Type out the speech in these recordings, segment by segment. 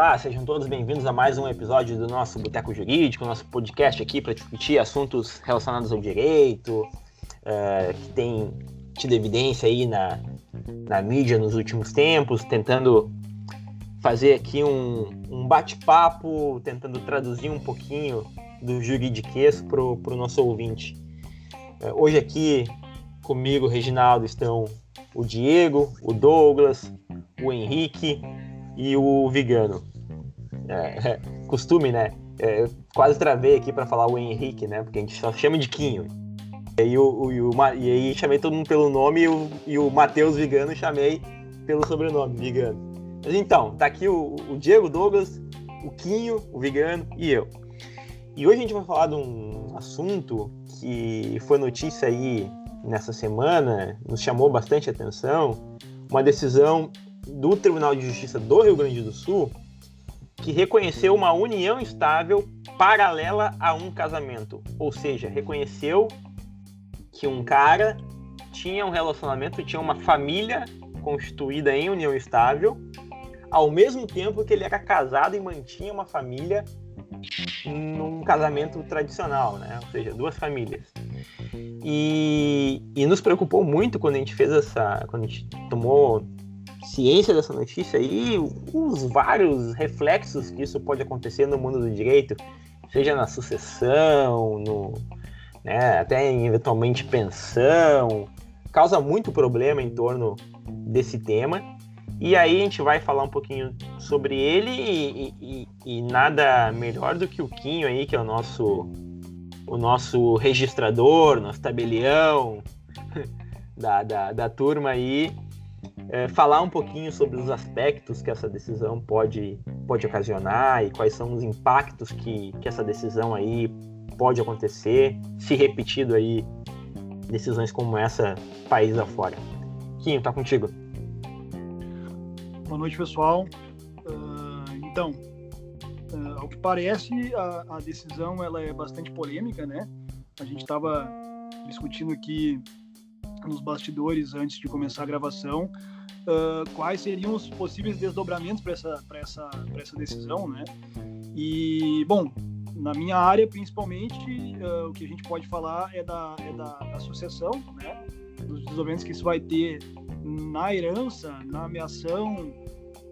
Olá, sejam todos bem-vindos a mais um episódio do nosso Boteco Jurídico, nosso podcast aqui para discutir assuntos relacionados ao direito, uh, que tem tido evidência aí na, na mídia nos últimos tempos, tentando fazer aqui um, um bate-papo, tentando traduzir um pouquinho do juridiquês para o nosso ouvinte. Uh, hoje aqui comigo, Reginaldo, estão o Diego, o Douglas, o Henrique e o Vigano. É, é, costume, né? É, quase travei aqui para falar o Henrique, né? Porque a gente só chama de Quinho. E aí, o, o, o, e aí chamei todo mundo pelo nome e o, e o Matheus Vigano chamei pelo sobrenome, Vigano. Mas então, tá aqui o, o Diego Douglas, o Quinho, o Vigano e eu. E hoje a gente vai falar de um assunto que foi notícia aí nessa semana, nos chamou bastante atenção, uma decisão do Tribunal de Justiça do Rio Grande do Sul que reconheceu uma união estável paralela a um casamento. Ou seja, reconheceu que um cara tinha um relacionamento, tinha uma família constituída em união estável, ao mesmo tempo que ele era casado e mantinha uma família num casamento tradicional, né? Ou seja, duas famílias. E, e nos preocupou muito quando a gente fez essa, quando a gente tomou ciência dessa notícia e os vários reflexos que isso pode acontecer no mundo do direito, seja na sucessão, no, né, até eventualmente pensão, causa muito problema em torno desse tema. E aí a gente vai falar um pouquinho sobre ele e, e, e nada melhor do que o Quinho aí, que é o nosso o nosso registrador, nosso tabelião da, da, da turma aí, é, falar um pouquinho sobre os aspectos que essa decisão pode, pode ocasionar e quais são os impactos que, que essa decisão aí pode acontecer, se repetido aí decisões como essa país afora. Quinho, tá contigo. Boa noite, pessoal. Uh, então, uh, ao que parece, a, a, decisão ela é bastante polêmica, né? A gente estava discutindo aqui nos bastidores antes de começar a gravação uh, quais seriam os possíveis desdobramentos para essa, essa, essa decisão, né? E, bom, na minha área, principalmente, uh, o que a gente pode falar é da, é da, da sucessão, né? Dos desdobramentos que isso vai ter na herança, na ameação,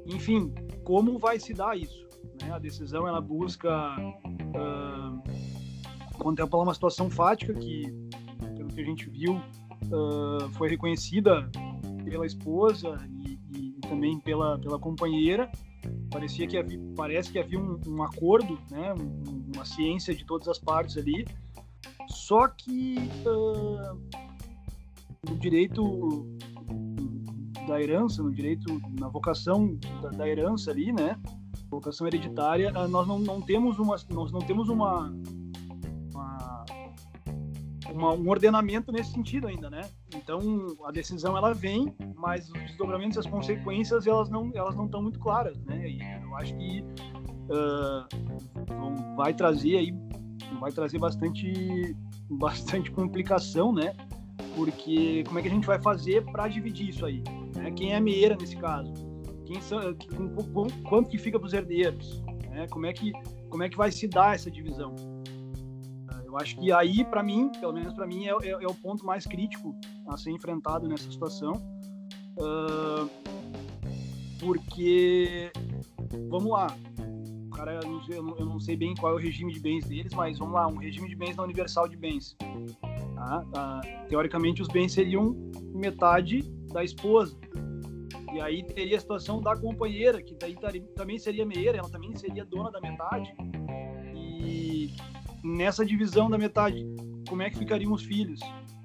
enfim, como vai se dar isso. Né? A decisão, ela busca uh, contemplar uma situação fática que, pelo que a gente viu, uh, foi reconhecida pela esposa e, e, e, também pela, pela companheira. Parecia que havia, parece que havia um, um acordo, né, uma ciência de todas as partes ali. Só que uh, no direito da herança, no direito, na vocação da, da herança ali, né, vocação hereditária, nós não, não temos uma, nós não temos uma uma, um ordenamento nesse sentido ainda, né? Então a decisão ela vem, mas os desdobramentos as consequências elas não elas não estão muito claras, né? E eu acho que uh, vai trazer aí vai trazer bastante bastante complicação, né? Porque como é que a gente vai fazer para dividir isso aí? Né? Quem é a nesse caso? Quem são, quanto que fica para os herdeiros? Né? Como é que como é que vai se dar essa divisão? Eu acho que aí, para mim, pelo menos para mim, é, é, é, o ponto mais crítico a ser enfrentado nessa situação. Uh, porque, vamos lá, o cara, eu não, sei, eu não, sei, bem qual é o regime de bens deles, mas vamos lá, um regime de bens da Universal de Bens. Tá? Uh, teoricamente, os bens seriam metade da esposa. E aí teria a situação da companheira, que daí também seria meieira, ela também seria dona da metade nessa divisão da metade, como é que ficariam os filhos?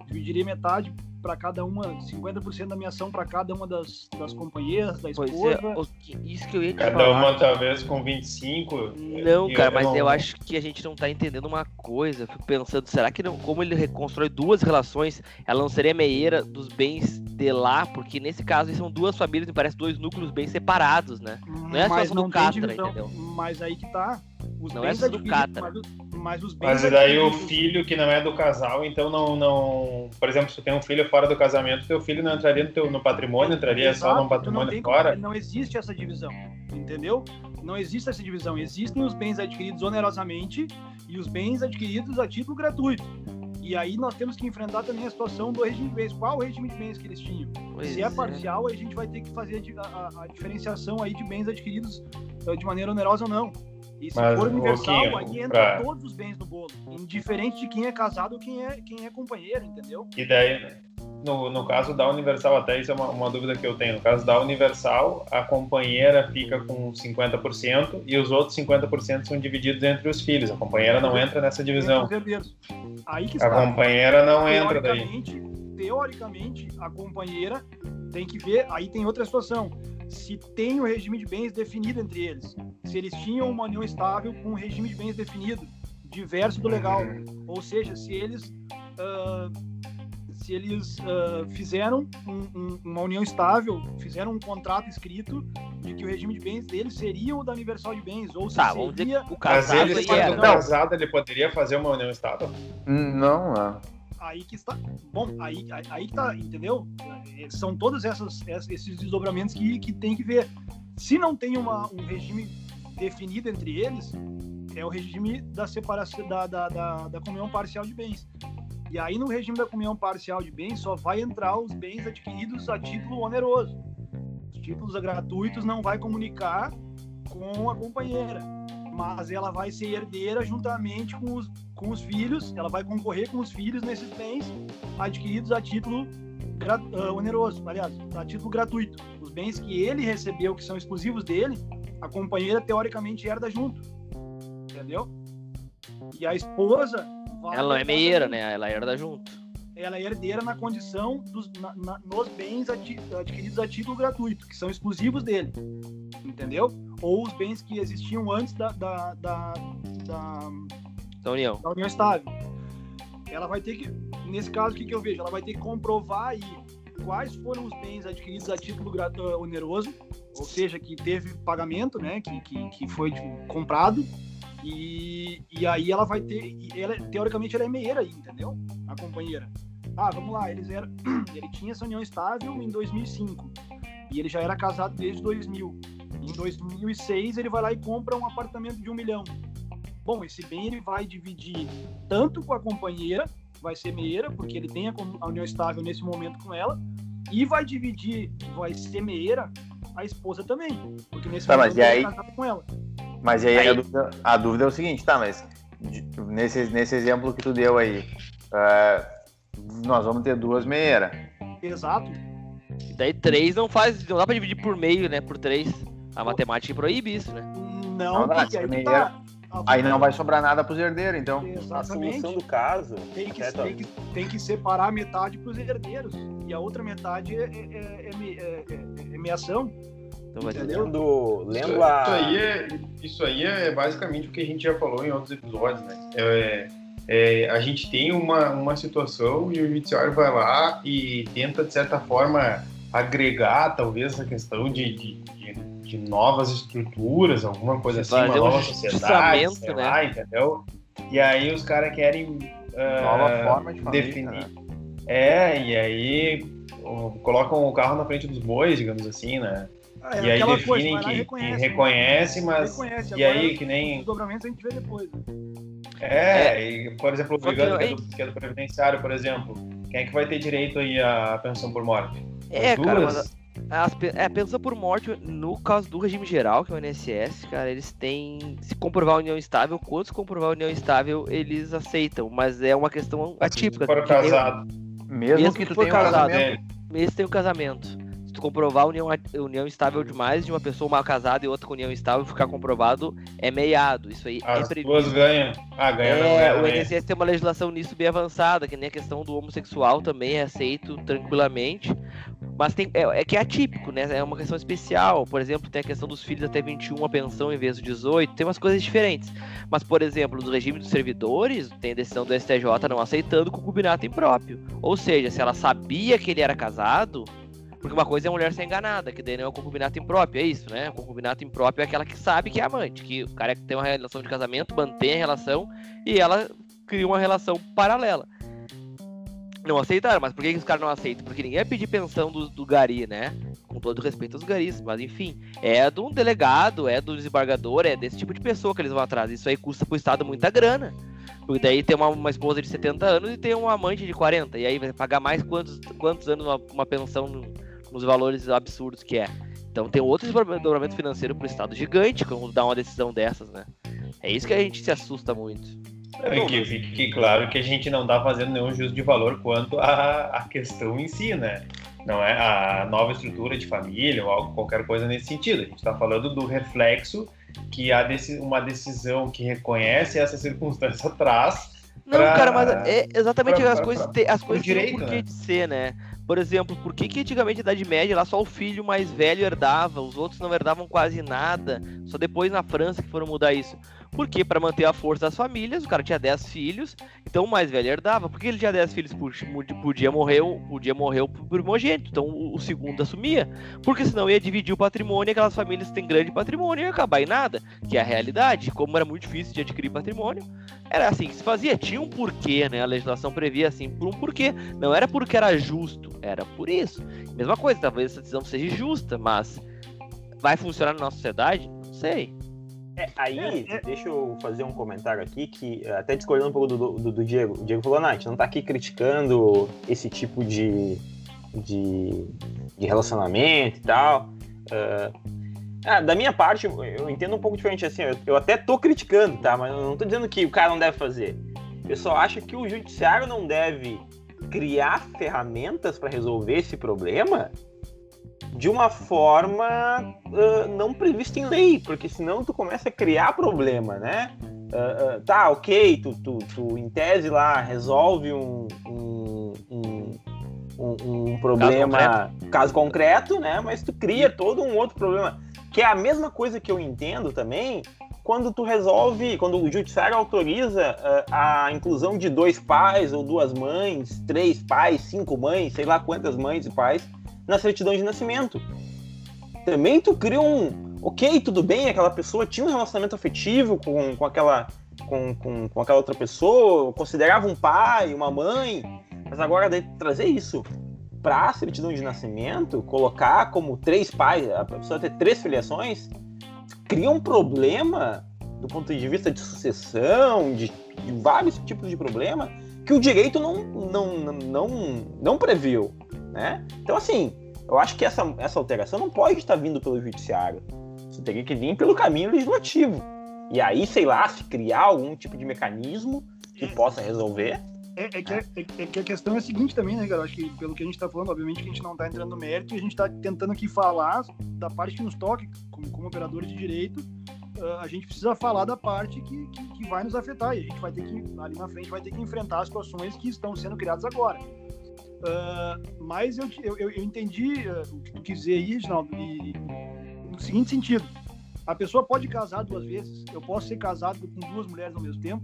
Dividiria metade para cada uma, 50% da minha ação para cada uma das, das companheiras, da esposa. Pois é, isso que eu ia te cada falar. Cada uma talvez com 25. Não, cara, mas não... eu acho que a gente não tá entendendo uma coisa. fico pensando, será que não, como ele reconstrói duas relações, ela não seria meieira dos bens de lá? Porque nesse caso são duas famílias, me parece dois núcleos bem separados, né? Não é mas só do Catra, entendeu? Mas aí que tá. Os não é só do Catra. Mas, mas os bens. Mas daí o filho que não é do casal, então não, não. Por exemplo, se tu tem um filho fora do casamento, teu filho não entraria no, teu, no patrimônio, entraria Exato, só no patrimônio fora. Como, não existe essa divisão, entendeu? Não existe essa divisão. Existem os bens adquiridos onerosamente e os bens adquiridos a título gratuito. E aí nós temos que enfrentar também a situação do regime de bens. Qual o regime de bens que eles tinham? Pois Se é é. parcial, a gente vai ter que fazer a, a- a diferenciação aí de bens adquiridos eh, de maneira onerosa ou não. E se Mas, for universal, aí entra pra- todos os bens no bolo, indiferente de quem é casado ou quem é, quem é companheiro, entendeu? E daí, no, no caso da Universal, até isso é uma, uma dúvida que eu tenho. No caso da Universal, a companheira fica com 50% e os outros 50% são divididos entre os filhos. A companheira não entra nessa divisão. Aí que A está. companheira não entra daí. teoricamente, a companheira tem que ver. Aí tem outra situação. Se tem o regime de bens definido entre eles. Se eles tinham uma união estável com um regime de bens definido, diverso do legal. Ou seja, se eles. ah, se eles ah, fizeram um- um- uma união estável, fizeram um contrato escrito de que o regime de bens deles seria o da Universal de Bens, ou se Tá, seria o Mas casado ele, aí sendo casado, ele poderia fazer uma união estável? Hum, Não, não. Aí que está. Bom, aí, aí, que tá, entendeu? É, São todos essas, esses desdobramentos que, que tem que ver. Se não tem uma, um regime definido entre eles, é o regime da separação da, da, da, da comunhão parcial de bens. E aí, no regime da comunhão parcial de bens, só vai entrar os bens adquiridos a título oneroso. Os títulos gratuitos não vai comunicar com a companheira, mas ela vai ser herdeira juntamente com os, com os filhos, ela vai concorrer com os filhos nesses bens adquiridos a título gra- ah, oneroso, aliás, a título gratuito. Os bens que ele recebeu, que são exclusivos dele, a companheira teoricamente herda junto. Entendeu? E a esposa. Ela não é meieira, né? Ela herda junto. Ela é herdeira na condição dos na- na- nos bens ati- adquiridos a título gratuito, que são exclusivos dele. Entendeu? Ou os bens que existiam antes da, da, da, da, Da união. da união estável. Ela vai ter que, nesse caso, o que, que eu vejo? Ela vai ter que comprovar aí quais foram os bens adquiridos a título ah, oneroso, ou seja, que teve pagamento, né, que, que, que foi tipo, comprado, e, e aí ela vai ter, ela, teoricamente ela é meieira aí, entendeu? A companheira. Ah, vamos lá, eles eram, ele tinha essa união estável em 2005, e ele já era casado desde 2000. Em 2006 ele vai lá e compra um apartamento de um milhão. Bom, esse bem ele vai dividir tanto com a companheira, vai ser meieira, porque ele tem a, união estável nesse momento com ela, e vai dividir, vai ser meieira, a esposa também, porque nesse Tá, momento mas ele aí? é casado com ela. Mas aí, Aí- A, dúvida, a dúvida é o seguinte, tá, mas nesse, nesse exemplo que tu deu aí, é, nós vamos ter duas meieiras. Exato. E daí três não faz. Não dá pra dividir por meio, né? Por três. A matemática proíbe isso, né? Não, Não dá, aí meieira- tá. A- Aí não vai sobrar nada pros herdeiros, então. A Exatamente. solução do caso. Tem que, certo? tem, que, tem que separar metade para os herdeiros e a outra metade é, é, é, é é- é- é meação. Então. Entendeu? Lendo, lendo Isso, a. isso aí é, isso aí é basicamente o que a gente já falou em outros episódios, né? É, é, a gente tem uma, uma situação e o judiciário vai lá e tenta, de certa forma, agregar talvez essa questão de, de, de- de novas estruturas, alguma coisa assim, uma um nova sociedade, sei né? lá, entendeu? E aí os caras querem ah, Nova forma de família, definir. né? É, e aí colocam o carro na frente dos bois, digamos assim, né? Ah, é E aí aquela definem vai lá e que, que né? reconhece, mas. Reconhece. E Agora, aí, que Os nem. desdobramentos a gente vê depois. né? É, e, por exemplo, o que brigando que, é do, que é do previdenciário, por exemplo. Quem é que vai ter direito aí à pensão por morte? É, As cara, duas? mas as, pe- é, pensão por morte, no caso do regime geral, que é o INSS, cara, eles têm. Se comprovar a união estável, quando se comprovar a união estável, eles aceitam. Mas é uma questão atípica. Se for que casado. Mesmo, Mesmo que que tu for tenha casado. Mesmo tem o casamento. Comprovar a união, a união estável demais de uma pessoa mal casada e outra com união estável ficar comprovado, é meiado. Isso aí é As previsto. duas ganham. Ah, ganha não, É, ganha o também. INSS tem uma legislação nisso bem avançada, que nem a questão do homossexual também é aceito tranquilamente. Mas tem, é, é que é atípico, né? É uma questão especial. Por exemplo, tem a questão dos filhos até 21 a pensão em vez de 18. Tem umas coisas diferentes. Mas, por exemplo, no regime dos servidores, tem a decisão do STJ não aceitando concubinato impróprio. Ou seja, se ela sabia que ele era casado, porque uma coisa é a mulher ser enganada, que daí não é o concubinato impróprio, é isso, né? O concubinato impróprio é aquela que sabe que é amante, que o cara tem uma relação de casamento, mantém a relação e ela cria uma relação paralela. Não aceitaram, mas por que, que os caras não aceitam? Porque ninguém ia pedir pensão do, do Gari, né? com todo respeito aos garis, mas enfim, é de um delegado, é do desembargador, é desse tipo de pessoa que eles vão atrás. Isso aí custa pro Estado muita grana. Porque daí tem uma, uma esposa de 70 anos e tem um amante de 40. E aí vai pagar mais quantos, quantos anos uma, uma pensão nos valores absurdos que é. Então tem outro desdobramento financeiro pro Estado gigante quando dá uma decisão dessas, né? É isso que a gente se assusta muito. É que fique claro que a gente não está fazendo nenhum juízo de valor quanto à, questão em si, né? Não é a nova estrutura de família ou algo, qualquer coisa nesse sentido. A gente está falando do reflexo que há uma decisão que reconhece essa circunstância traz. Não, pra, cara, mas é exatamente pra, as pra, coisas, as coisas direito, têm um porquê né? de ser, né? Por exemplo, por que, que antigamente a Idade Média lá só o filho mais velho herdava, os outros não herdavam quase nada? Só depois na França que foram mudar isso. Porque para manter a força das famílias, o cara tinha 10 filhos, então o mais velho herdava. Porque ele tinha 10 filhos, podia morrer, podia morrer o primogênito, então o segundo assumia. Porque senão ia dividir o patrimônio, aquelas famílias que têm grande patrimônio ia acabar em nada, que é a realidade. Como era muito difícil de adquirir patrimônio, era assim que se fazia. Tinha um porquê, né? A legislação previa assim, por um porquê. Não era porque era justo, era por isso. Mesma coisa, talvez essa decisão seja justa, mas vai funcionar na nossa sociedade? Não sei. É, aí, é, é. deixa eu fazer um comentário aqui que, é, até discordando um pouco do, do, do Diego, o Diego falou, não, a gente não tá aqui criticando esse tipo de, de, de relacionamento e tal. Uh, da minha parte, eu entendo um pouco diferente assim, eu, eu, até tô criticando, tá? Mas eu não tô dizendo que o cara não deve fazer. Eu só acho que o judiciário não deve criar ferramentas para resolver esse problema de uma forma uh, não prevista em lei, porque senão tu começa a criar problema, né? Uh, uh, tá, ok, tu, tu, tu, em tese lá resolve um, um, um, um problema, caso concreto. caso concreto, né? Mas tu cria todo um outro problema, que é a mesma coisa que eu entendo também quando tu resolve, quando o judiciário autoriza a inclusão de dois pais ou duas mães, três pais, cinco mães, sei lá quantas mães e pais na certidão de nascimento. Também tu cria um. Ok, tudo bem, aquela pessoa tinha um relacionamento afetivo com, com, aquela, com, com, com aquela outra pessoa, considerava um pai, uma mãe, mas agora trazer isso para a certidão de nascimento, colocar como três pais, a pessoa ter três filiações, cria um problema do ponto de vista de sucessão, de, de vários tipos de problema que o direito não, não, não, não, previu né? Então, assim, eu acho que essa, essa alteração não pode estar vindo pelo judiciário. Você teria que vir pelo caminho legislativo. E aí, sei lá, se criar algum tipo de mecanismo que possa resolver. É, é, que, é, é, é, que a questão é a seguinte também, né, cara? Acho que pelo que a gente está falando, obviamente que a gente não está entrando no mérito e a gente está tentando aqui falar da parte que nos toca, como, como operadores de direito, uh, a gente precisa falar da parte que, que, que, vai nos afetar e a gente vai ter que, ali na frente, vai ter que enfrentar as situações que estão sendo criadas agora. Uh, mas eu, eu, eu entendi uh, o que tu quis dizer aí, Reginaldo, e, no seguinte sentido: a pessoa pode casar duas vezes. Eu posso ser casado com duas mulheres ao mesmo tempo?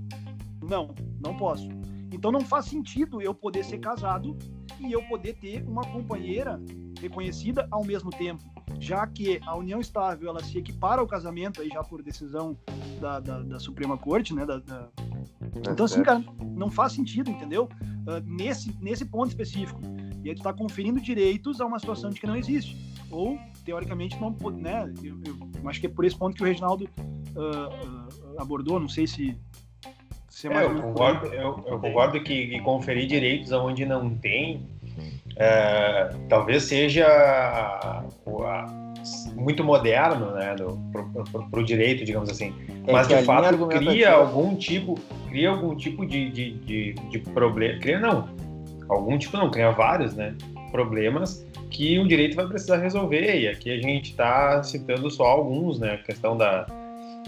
Não, não posso. Então não faz sentido eu poder ser casado e eu poder ter uma companheira reconhecida ao mesmo tempo, já que a união estável ela se equipara ao casamento aí já por decisão da, da, da Suprema Corte, né? Da, da... Então assim, cara, não faz sentido, entendeu? Uh, nesse nesse ponto específico. E aí tu tá conferindo direitos a uma situação de que não existe ou teoricamente não pode, né? Eu, eu, acho que é por esse ponto que o Reginaldo uh, uh, abordou. Não sei se é, eu, concordo, eu, eu, concordo que, que, conferir direitos aonde não tem é, talvez seja a, a, muito moderno né, para o direito, digamos assim. É Mas de fato cria algum tipo, cria algum tipo de, de, de, de problema. Cria não. Algum tipo não, cria vários, né? Problemas que o direito vai precisar resolver. E aqui a gente está citando só alguns, né? A questão da,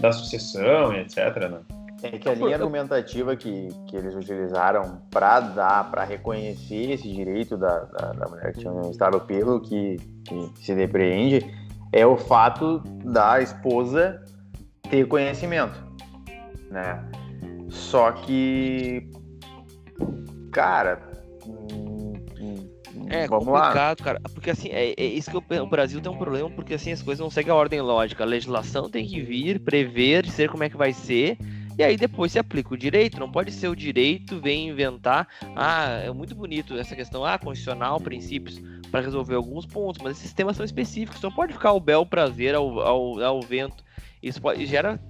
da sucessão e etc. Né? É que a linha argumentativa que, que eles utilizaram para dar, para reconhecer esse direito da, da, da mulher que tinha um estável pelo que, que se depreende é o fato da esposa ter conhecimento, né? Só que, cara, é Vamos complicado, lá. cara. Porque assim, é, é isso que o, o, Brasil tem um problema, porque assim, as coisas não seguem a ordem lógica. A legislação tem que vir, prever, dizer como é que vai ser, e aí depois se aplica o direito, não pode ser o direito vem inventar, ah, é muito bonito essa questão, ah, constitucional, princípios, para resolver alguns pontos, mas esses temas são específicos, não pode ficar o bel prazer ao, ao, ao vento. Isso pode, gera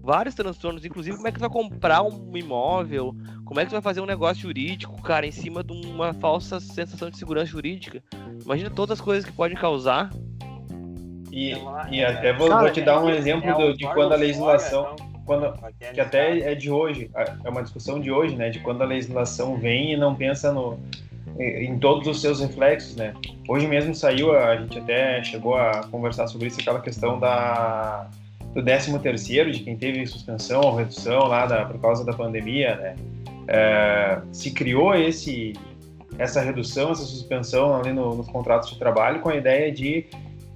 vários transtornos, inclusive como é que você vai comprar um imóvel, como é que você vai fazer um negócio jurídico, cara, em cima de uma falsa sensação de segurança jurídica. Imagina todas as coisas que podem causar. E, e até vou, vou te dar um exemplo do, de quando a legislação quando, que até é de hoje, é uma discussão de hoje, né? De quando a legislação vem e não pensa no, em todos os seus reflexos, né? Hoje mesmo saiu, a gente até chegou a conversar sobre isso, aquela questão da do 13 terceiro, de quem teve suspensão ou redução lá da, por causa da pandemia, né? É, se criou esse essa redução, essa suspensão ali no, nos contratos de trabalho com a ideia de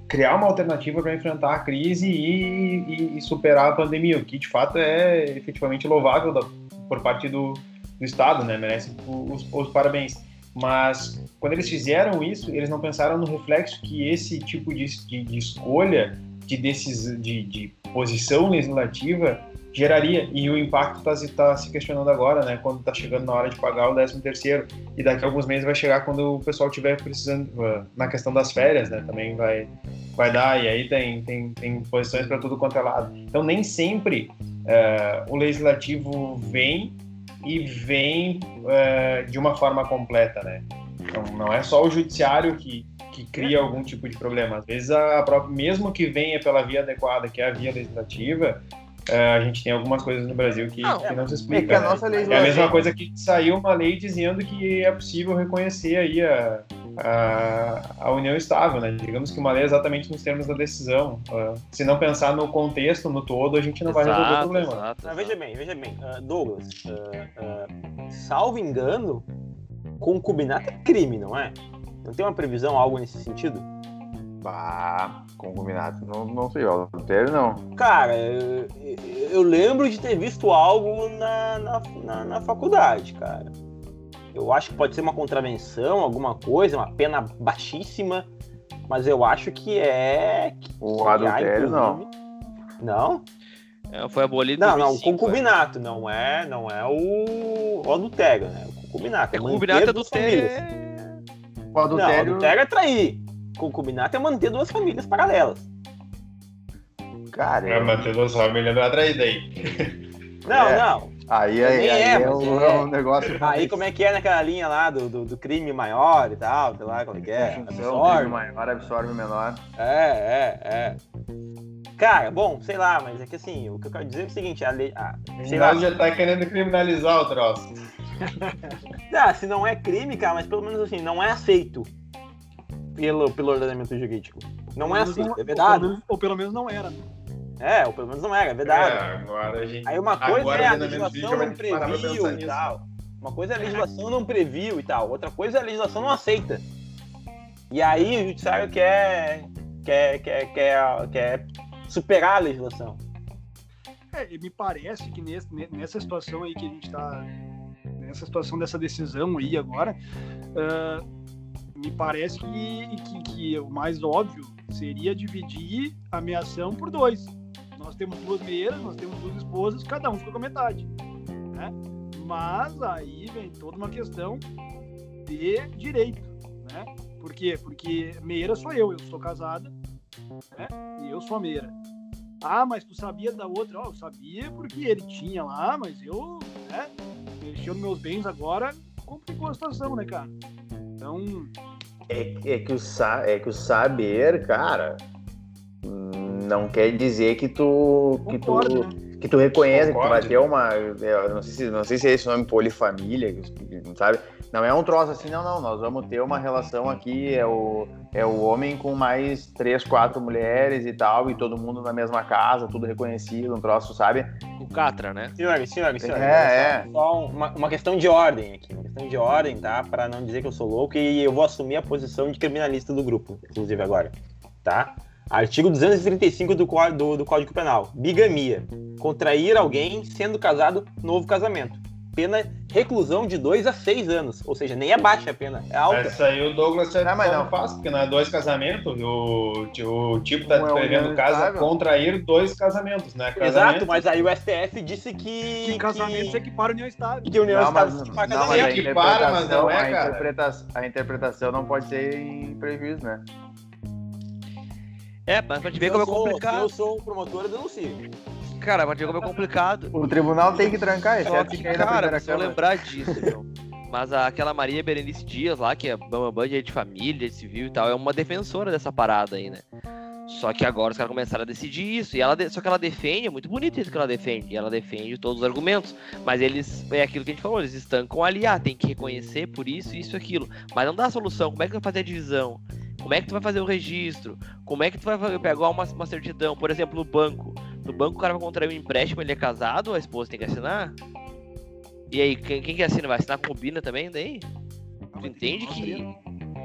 criar uma alternativa para enfrentar a crise e, e, e, superar a pandemia, o que de fato é efetivamente louvável da, por parte do, do Estado, né? Merece os, os, parabéns. Mas quando eles fizeram isso, eles não pensaram no reflexo que esse tipo de, de, de escolha, de, decis, de, de posição legislativa geraria. E o impacto está tá se questionando agora, né? Quando está chegando na hora de pagar o 13 terceiro e daqui a alguns meses vai chegar quando o pessoal estiver precisando uh, na questão das férias, né? Também vai vai dar e aí tem tem, tem posições para tudo quanto é lado. Então nem sempre uh, o legislativo vem e vem uh, de uma forma completa, né? Então, não é só o judiciário que, que cria algum tipo de problema. Às vezes, a própria, mesmo que venha pela via adequada, que é a via legislativa, a gente tem algumas coisas no Brasil que não, que não se explica. É, né? é a mesma coisa que saiu uma lei dizendo que é possível reconhecer aí a, a, a, união estável, né? Digamos que uma lei é exatamente nos termos da decisão. Uh, se não pensar no contexto, no todo, a gente não exato, vai resolver o problema. Exato, exato. veja bem, veja bem. Uh, Douglas, uh, salvo engano, concubinato é crime, não é? Não tem uma previsão, algo nesse sentido? Bah, concubinato, não, não sei, ó, adultério não. Cara, eu, eu, lembro de ter visto algo na, na, na, na, faculdade, cara. Eu acho que pode ser uma contravenção, alguma coisa, uma pena baixíssima, mas eu acho que é. Que, o que adultério não. Não? É, foi abolido. Não, 2005, não, o concubinato, é. não é, não é o, o adultério, né? O concubinato. É, concubinato é adultério. É... O adultério... Não, adultério é trair concubinato é manter duas famílias paralelas. Cara, é manter duas famílias não é traída aí. Não, é. não. Aí, aí, aí é, é, um, é, um, negócio. Aí como é que é naquela linha lá do, do, do crime maior e tal, sei lá como é que é. Absorve. Crime maior absorve o menor. É, é, é. Cara, bom, sei lá, mas é que assim, o que eu quero dizer é o seguinte, a lei. A, sei lá, já tá querendo criminalizar o troço. ah, se não é crime, cara, mas pelo menos assim, não é aceito pelo, pelo ordenamento jurídico. Não é assim, não, é verdade. Ou pelo, menos, ou pelo, menos, não era. Né? É, ou pelo menos não era, é verdade. É, agora a gente... Aí uma coisa é a legislação não previu e tal. Uma coisa é a legislação não previu e tal. Outra coisa é a legislação não aceita. E aí o judiciário quer, quer, quer, quer, quer superar a legislação. É, me parece que nesse, nessa situação aí que a gente está nessa situação dessa decisão aí agora, uh, me parece que, que, que, o mais óbvio seria dividir a ameação por dois. Nós temos duas meias, nós temos duas esposas, cada um fica com a metade. Né? Mas aí vem toda uma questão de direito. Né? Por quê? Porque meira sou eu, eu sou casada né? e eu sou meira. Ah, mas tu sabia da outra? Oh, eu sabia porque ele tinha lá, mas eu, né, mexeu nos meus bens agora, complicou a situação, né, cara? Então. É, é, que o, é que o saber, cara, não quer dizer que tu. Que Concordo, tu, né? que tu reconhece Concordo. que tu vai ter uma. Não sei, se, não sei se é esse nome polifamília, sabe? Não é um troço assim, não, não. Nós vamos ter uma relação aqui, é o, é o homem com mais três, quatro mulheres e tal, e todo mundo na mesma casa, tudo reconhecido, um troço, sabe? O Catra, né? Senhores, senhores, senhores. É, é. Só uma, uma questão de ordem aqui, uma questão de ordem, tá? Para não dizer que eu sou louco e eu vou assumir a posição de criminalista do grupo, inclusive agora, tá? Artigo 235 do, do, do Código Penal. Bigamia. Contrair alguém sendo casado, novo casamento. Pena reclusão de 2 a 6 anos. Ou seja, nem é baixa a pena, é alta. Essa aí o Douglas Não, mas não não. faz, porque não é dois casamentos, o, o tipo tá Um é casa contrair dois casamentos, né? Exato, Casamento, mas aí o STF disse que. Que casamento que, é que para a união estável. que a União Não, mas, Estável não, para mas casamento. a que para, mas não interpretação, é, a, cara. interpretação, a interpretação não pode ser em prejuízo, né? É, mas pra te ver como eu é sou- Se complicado. eu sou promotor, eu denuncio. Cara, ver como é complicado. O tribunal tem que trancar, Só que, se cair na cara, câmara. lembrar disso, meu. Mas a- aquela Maria Berenice Dias lá, que é Bambambam de de família, de civil e tal, é uma defensora dessa parada aí, né? Só que agora os caras começaram a decidir isso. E ela de- Só que ela defende, é muito bonito isso que ela defende. E ela defende todos os argumentos. Mas eles. É aquilo que a gente falou, eles estancam ali, ah, tem que reconhecer por isso, isso e aquilo. Mas não dá a solução. Como é que tu vai fazer a divisão? Como é que tu vai fazer o registro? Como é que tu vai pegar uma, uma certidão? Por exemplo, no banco. No banco o cara vai contrair um empréstimo, ele é casado, a esposa tem que assinar? E aí, quem, quem que assina? Vai assinar combina também daí? Tu entende que.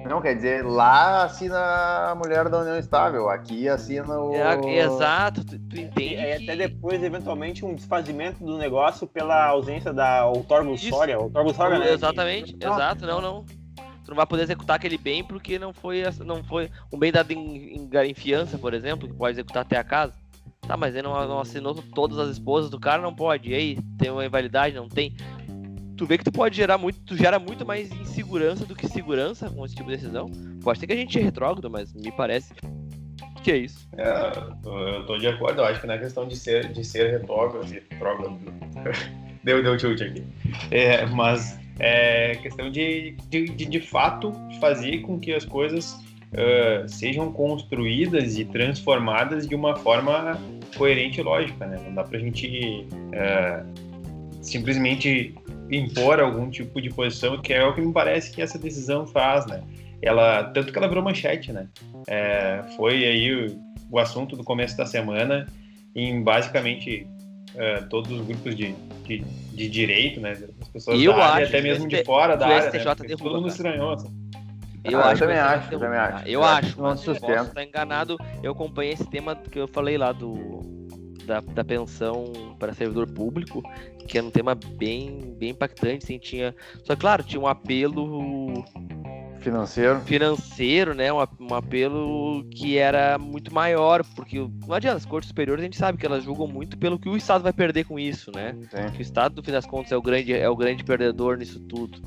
Não, quer dizer, lá assina a mulher da união estável, aqui assina o... É, exato, tu, tu E entende aí, que... até depois, eventualmente, um desfazimento do negócio pela ausência da outorga né? Exatamente, exato, não, não. Tu não vai poder executar aquele bem porque não foi, não foi um bem dado em, em, em fiança, por exemplo, que pode executar até a casa. Tá, mas ele não, não assinou todas as esposas do cara, não pode. E aí, tem uma invalidade? Não tem. Tu vê que tu pode gerar muito, tu gera muito mais insegurança do que segurança com esse tipo de decisão. Pode ser que a gente é retrógrado, mas me parece que é isso. É, eu tô de acordo, eu acho que não é questão de ser, de ser retrógrado, retrógrado. deu, deu chute aqui. É, mas é questão de, de, de, de fato, fazer com que as coisas ah, sejam construídas e transformadas de uma forma coerente e lógica, né? Não dá pra gente ah, simplesmente impor algum tipo de posição, que é o que me parece que essa decisão faz, né? Ela, tanto que ela virou manchete, né? É, foi aí o, o assunto do começo da semana em basicamente é, todos os grupos de, de, de direito, né? As pessoas Eu da área, até mesmo de fora da área, né? Derruba, todo mundo estranhou. assim. Eu Ah, eu acho também vai ser acho, eu também acho. Eu Eu acho, mas eu posso estar enganado. Eu acompanhei esse tema que eu falei lá do da, da pensão para servidor público, que era um tema bem, bem impactante, assim, tinha... Só que, claro, tinha um apelo Financeiro. financeiro, né? Um, um apelo que era muito maior, porque não adianta, as cortes superiores a gente sabe que elas julgam muito pelo que o Estado vai perder com isso, né? Sim. que o Estado, no fim das contas, é o grande, é o grande perdedor nisso tudo.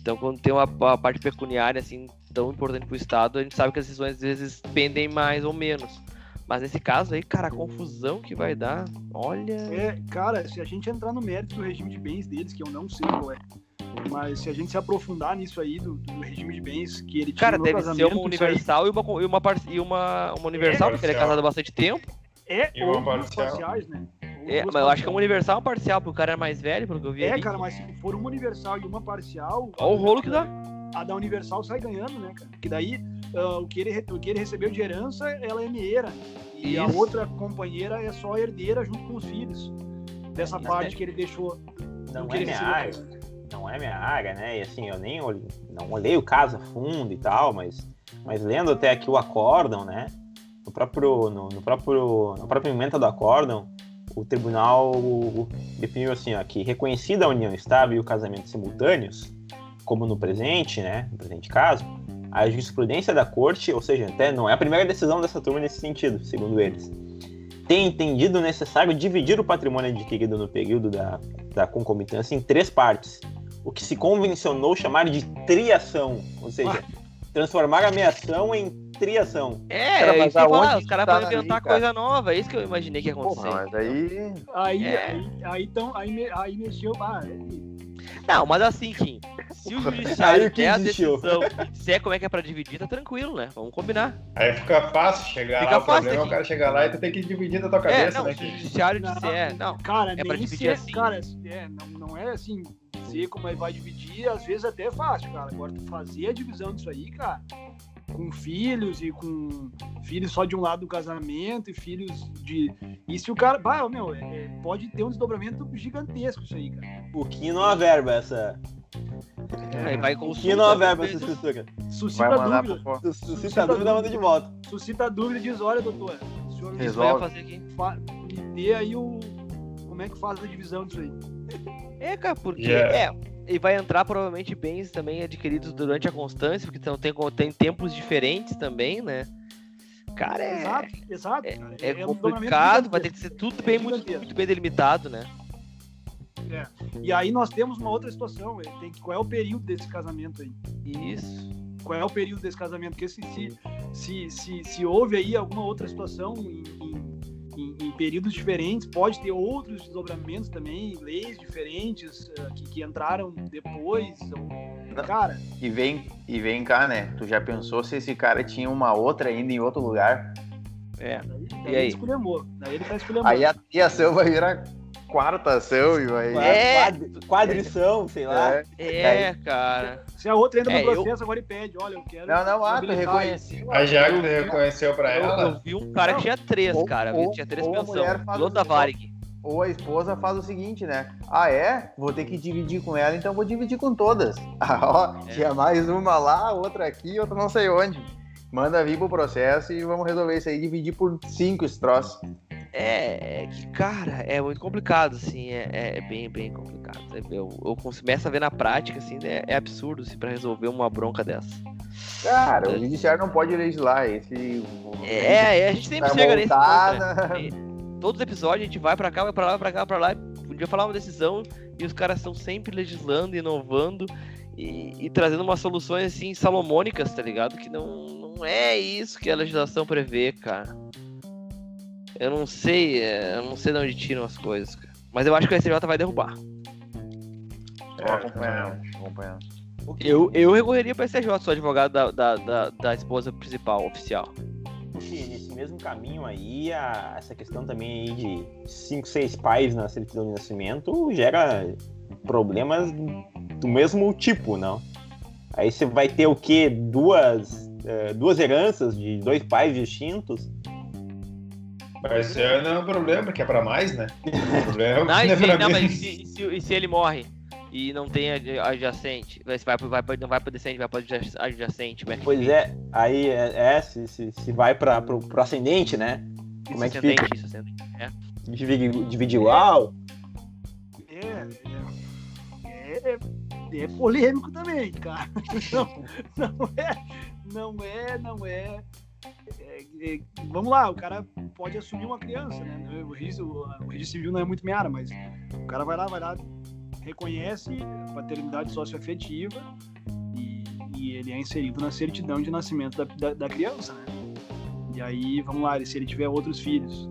Então, quando tem uma, uma parte pecuniária assim tão importante para o Estado, a gente sabe que as decisões às vezes pendem mais ou menos. Mas nesse caso aí, cara, a confusão que vai dar, olha. É, cara, se a gente entrar no mérito do regime de bens deles, que eu não sei qual é, mas se a gente se aprofundar nisso aí do, do regime de bens que ele tinha Cara, no deve ser uma universal e uma, e uma, e uma, uma universal, porque ele é casado há bastante tempo. É, E ou parcial. parciais, né? É, mas eu acho que é uma parciais. universal uma parcial, porque o cara é mais velho, pelo que eu vi. É, ali. cara, mas se for uma universal e uma parcial, Olha o rolo que dá. a da universal sai ganhando, né, cara? Porque daí ah, o, que ele, o que ele recebeu de herança, ela é meeira. E a Isso. outra companheira é só herdeira junto com os filhos. Dessa Isso parte é- que ele deixou. Não que é minha área. Não é minha área, né? E assim, eu nem olhei, não olhei o caso a fundo e tal, mas, mas lendo até aqui o acórdão, né? No próprio, no, no próprio, na própria emenda do acórdão, o tribunal definiu assim, ó, que reconhecida a união estável e o casamento simultâneos, como no presente, né? No presente caso, a jurisprudência da corte, ou seja, até não é a primeira decisão dessa turma nesse sentido, segundo eles, tem entendido necessário dividir o patrimônio adquirido no período da, da concomitância em três partes, o que se convencionou chamar de triação, ou seja, transformar a meação em triação. É, Cara, é mas isso que eu falar, os caras vão inventar cara? coisa nova, é isso que eu imaginei que ia acontecer. Porra, mas aí. Aí, É. aí, aí, então, aí, me- aí mexeu. Ah, é- Não, mas assim, Kim, se o judiciário o der a decisão, se é como é que é pra dividir, tá tranquilo, né? Vamos combinar. Aí fica fácil chegar Fica lá, o fácil problema é o cara chegar lá e tu tem que dividir da tua é, cabeça, não, né? se o judiciário Não, disser, não, Cara, É nem pra dividir ser, assim? cara, é, não, não é assim, dizer como é que vai dividir, às vezes até é fácil, cara. Agora, tu fazer a divisão disso aí, cara, com filhos e com filhos só de um lado do casamento e filhos de. E se o cara. Vai, meu, é- é, pode ter um desdobramento gigantesco isso aí, cara. O que não averba essa. aí vai O consulta. que não averba essa vezes. escritura. Suscita dúvida. suscita dúvida, manda de volta. Suscita dúvida e diz, olha, doutor, o senhor me, Isso vai Resolve. fazer aqui. fa- me dê aí o. Como é que faz a divisão disso aí? É, cara, porque Yeah. é, e vai entrar provavelmente bens também adquiridos durante a constância, porque então tem, tem tempos diferentes também, né? Cara, é, Exato, exato. é, cara. é um desdobramento complicado, vai ter que ser tudo bem, muito, Gigantesco. muito bem delimitado, né? E aí nós temos uma outra situação. é, Tem, que- qual é o período desse casamento aí? Isso. Qual é o período desse casamento? Porque se, se, se, se, se houve aí alguma outra situação em, em- em períodos diferentes, pode ter outros desdobramentos também, leis diferentes eh, que, que entraram depois. ou- Cara, E vem, e vem cá, né? Tu já pensou se esse cara tinha uma outra ainda em outro lugar? É. daí, daí E ele aí? esculhambou. Daí ele tá esculhambando. Aí a tia vai virar quarta ação e vai. É. Quadri- Quadrição, sei lá. É. É, cara. Se a outra entra É, no eu- processo, agora ele pede, olha, eu quero. Não, não, ah, tu reconheceu. A Jaque reconheceu pra Eu, ela. eu vi um cara que tinha três, Ou- cara. ou- tinha três ou a pensão. mulher faz Piloto da um- Varig. Ou a esposa faz o seguinte, né? Ah, é? Vou ter que dividir com ela, então vou dividir com todas. Ah, ó, É. tinha mais uma lá, outra aqui, outra não sei onde. Manda vir pro processo e vamos resolver isso aí, dividir por cinco esse troço. É, é que, cara, é muito complicado, assim, é, é bem, bem complicado. Eu, eu começo a ver na prática, assim, é, é absurdo, assim, pra resolver uma bronca dessa. Cara, o judiciário não pode legislar. Esse. É, é, a gente sempre Vai chega nesse ponto, né? Todos os episódios a gente vai pra cá, vai pra lá, vai pra cá, vai pra lá, podia falar uma decisão e os caras estão sempre legislando, inovando e, e trazendo umas soluções, assim, salomônicas, tá ligado? Que não, não é isso que a legislação prevê, cara. Eu não sei, é, eu não sei de onde tiram as coisas, cara. Mas eu acho que o STJ vai derrubar. Tô acompanhando, acompanhando. Eu, eu recorreria pra STJ, sou advogado da, da, da, da esposa principal, oficial. que nesse mesmo caminho aí, a- essa questão também aí de 5, 6 pais na certidão de nascimento gera problemas do mesmo tipo, não? Aí você vai ter o quê? Duas, eh, duas heranças de dois pais distintos? Mas isso aí não é um problema, porque é pra mais, né? O problema Não, é e se, não, mas e se, e se- e se ele morre e não tem ad- adjacente? Vai, vai, vai, não vai pra descendente, vai pra adja- adjacente. É que Pois é, aí é, é, se, se, se vai para pro, pro ascendente, né? Como é que Ascendente, fica? isso, ascendente. É. Divide, divide igual? É, é, é, é polêmico também, cara. Não, não é, não é, não é, é, é, Vamos lá, o cara pode assumir uma criança, né? O registro, o registro civil não é muito minha área, mas o cara vai lá, vai lá, reconhece a paternidade socioafetiva e, e ele é inserido na certidão de nascimento da, da, da criança, né? E aí, vamos lá, se ele tiver outros filhos,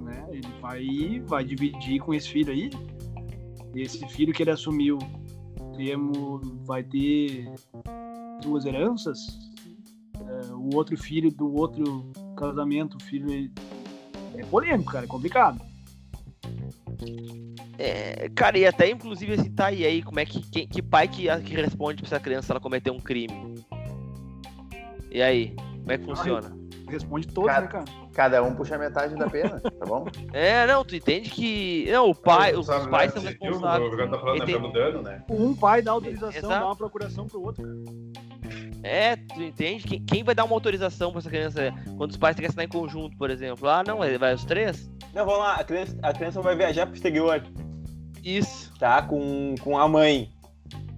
né? Ele vai, vai dividir com esse filho aí. Esse filho que ele assumiu temo, vai ter duas heranças. É, o outro filho do outro casamento, o filho é, é polêmico, cara, é complicado. É, cara, e até inclusive assim, tá, e aí, como é que. Que, que pai que, que responde pra essa criança se ela cometer um crime? E aí? Como é que funciona? Responde todos, Cara, né, cara? Cada um puxa metade da pena, tá bom? É, não, tu entende que. Não, o pai, os, os pais são responsáveis. O tá falando é pelo dano, né? Um pai dá autorização, Exato. dá uma procuração pro outro, cara. É, tu entende? Quem, quem vai dar uma autorização pra essa criança quando os pais têm que assinar em conjunto, por exemplo? Ah, não, ele vai os três? Não, vamos lá, a criança, a criança vai viajar pro exterior, Isso. tá? Com, com a mãe.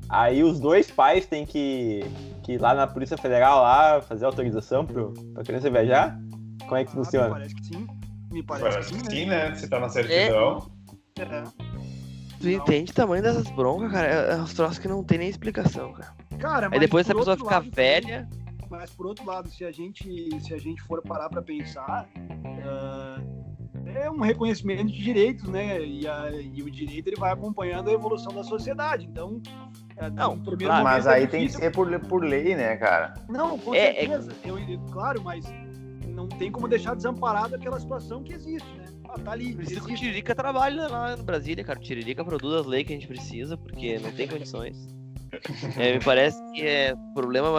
Aí os dois pais têm que, que ir lá na Polícia Federal lá fazer autorização pro, pra criança viajar? Como é que Ah, Me funciona? parece que sim. Me parece, Parece que sim, sim, né? né? Se tá na certidão. É. Tu Não. entende o tamanho dessas broncas, cara? É, é uns troços que não tem nem explicação, cara. Cara, Aí mas depois essa pessoa fica lado, velha. Mas por outro lado, se a gente, se a gente for parar para pensar, ah, é um reconhecimento de direitos, né? E, a- e o direito ele vai acompanhando a evolução da sociedade. Então, é, Não, no primeiro claro, Mas é aí tem que ser por, por lei, né, cara? Não, com É, é- certeza. Eu, eu- claro, mas não tem como deixar desamparado aquela situação que existe, né? Ah, tá ali. Precisa que o. Tiririca trabalhe lá no Brasília, cara. O Tiririca produz as leis que a gente precisa, porque não tem condições. É, me parece que é problema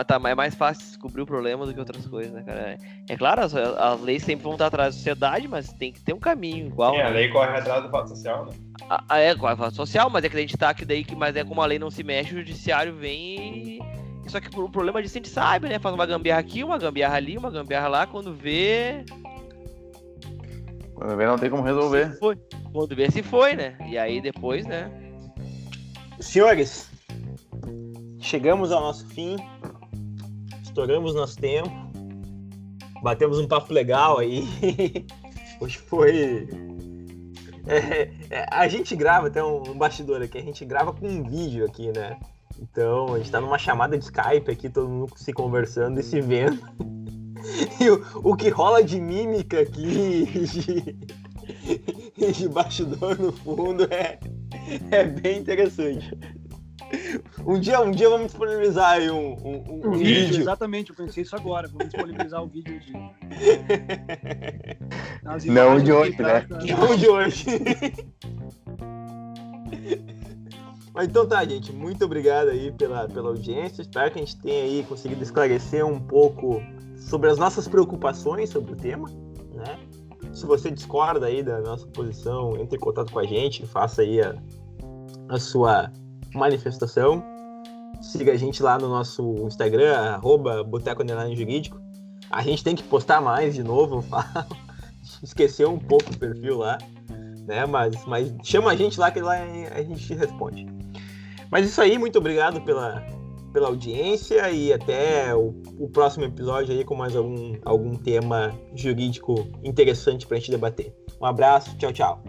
é, tá- é mais fácil descobrir o problema do que outras coisas, né, cara? É, é claro, as, as leis sempre vão estar atrás da sociedade, mas tem que ter um caminho igual. Sim, a né? lei corre atrás do fato social, né? A- a- é, a fato social, mas é que a gente tá aqui daí, que- mas é como a lei não se mexe, o judiciário vem e. Só que o problema disso a gente sabe, né? Faz uma gambiarra aqui, uma gambiarra ali, uma gambiarra lá, quando vê. Quando vê, não tem como resolver. Se foi. Quando vê se foi, né? E aí depois, né? Senhores, chegamos ao nosso fim. Estouramos nosso tempo. Batemos um papo legal aí. Hoje foi. É, é, a gente grava, tem um, um bastidor aqui, a gente grava com um vídeo aqui, né? Então, a gente tá numa chamada de Skype aqui, todo mundo se conversando e se vendo. E o, o que rola de mímica aqui, de, de bastidor no fundo, é, é bem interessante. Um dia, um dia vamos disponibilizar aí um, um, um Um vídeo, vídeo. exatamente, eu pensei isso agora. Vamos disponibilizar o vídeo de. As Não de hoje, né? Não de hoje. Mas então tá, gente. Muito obrigado aí pela, pela audiência. Espero que a gente tenha aí conseguido esclarecer um pouco sobre as nossas preocupações sobre o tema, né? Se você discorda aí da nossa posição, entre em contato com a gente, faça aí a, a sua manifestação. Siga a gente lá no nosso Instagram, arroba Boteco Jurídico. A gente tem que postar mais de novo. Esqueceu um pouco o perfil lá, né? Mas, mas chama a gente lá que lá a gente te responde. Mas isso aí, muito obrigado pela, pela audiência e até o, o próximo episódio aí com mais algum, algum tema jurídico interessante pra gente debater. Um abraço, tchau, tchau.